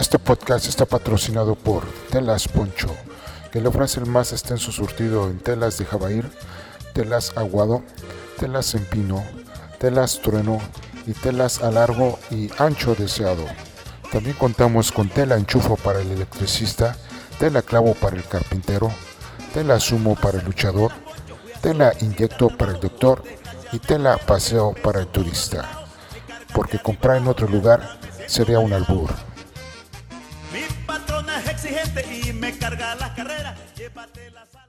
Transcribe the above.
Este podcast está patrocinado por Telas Poncho, que le ofrece el más extenso surtido en telas de jabair, telas aguado, telas en pino, telas trueno y telas a largo y ancho deseado. También contamos con tela enchufo para el electricista, tela clavo para el carpintero, tela sumo para el luchador, tela inyecto para el doctor y tela paseo para el turista. Porque comprar en otro lugar sería un albur. Patrona es exigente y me carga las carreras. Llévatelas.